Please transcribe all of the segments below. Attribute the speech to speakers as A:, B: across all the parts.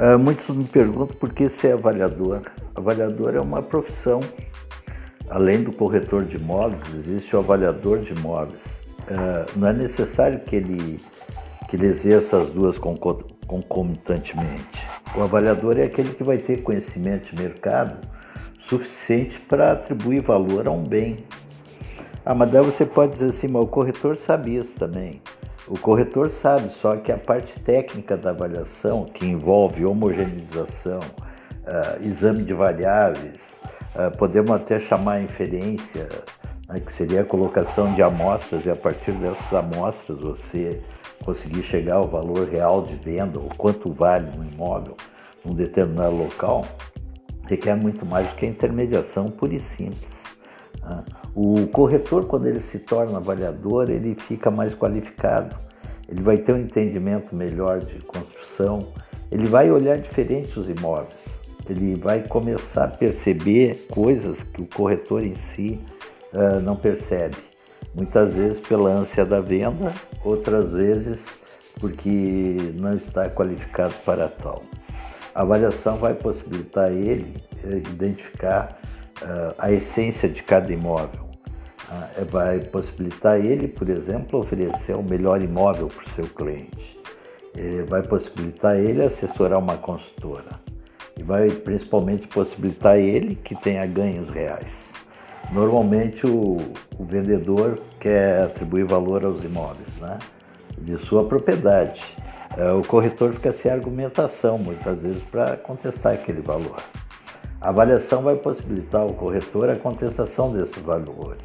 A: Uh, muitos me perguntam por que ser avaliador. Avaliador é uma profissão. Além do corretor de imóveis, existe o avaliador de imóveis. Uh, não é necessário que ele, que ele exerça as duas concomitantemente. O avaliador é aquele que vai ter conhecimento de mercado suficiente para atribuir valor a um bem. Ah, mas daí você pode dizer assim, mas o corretor sabe isso também. O corretor sabe, só que a parte técnica da avaliação, que envolve homogeneização, uh, exame de variáveis, uh, podemos até chamar inferência, né, que seria a colocação de amostras, e a partir dessas amostras você conseguir chegar ao valor real de venda, ou quanto vale um imóvel num determinado local, requer muito mais do que a intermediação pura e simples. O corretor, quando ele se torna avaliador, ele fica mais qualificado, ele vai ter um entendimento melhor de construção, ele vai olhar diferente os imóveis, ele vai começar a perceber coisas que o corretor em si uh, não percebe. Muitas vezes pela ânsia da venda, outras vezes porque não está qualificado para tal. A avaliação vai possibilitar ele eh, identificar a essência de cada imóvel. Uh, vai possibilitar ele, por exemplo, oferecer o melhor imóvel para o seu cliente. Uh, vai possibilitar ele assessorar uma consultora. E vai principalmente possibilitar ele que tenha ganhos reais. Normalmente o, o vendedor quer atribuir valor aos imóveis, né? de sua propriedade. É, o corretor fica sem argumentação muitas vezes para contestar aquele valor. A avaliação vai possibilitar ao corretor a contestação desses valores,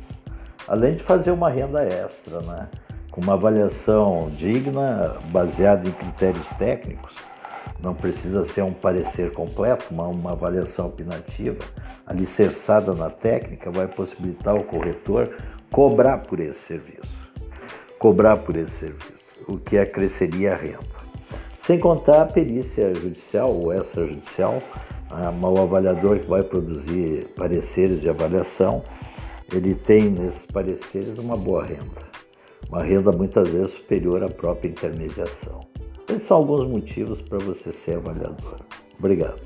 A: além de fazer uma renda extra, né? com uma avaliação digna, baseada em critérios técnicos. Não precisa ser um parecer completo, mas uma avaliação opinativa, alicerçada na técnica, vai possibilitar ao corretor cobrar por esse serviço. Cobrar por esse serviço, o que acresceria a renda. Sem contar a perícia judicial ou extrajudicial, o avaliador que vai produzir pareceres de avaliação, ele tem nesses pareceres uma boa renda, uma renda muitas vezes superior à própria intermediação. Esses são alguns motivos para você ser avaliador. Obrigado.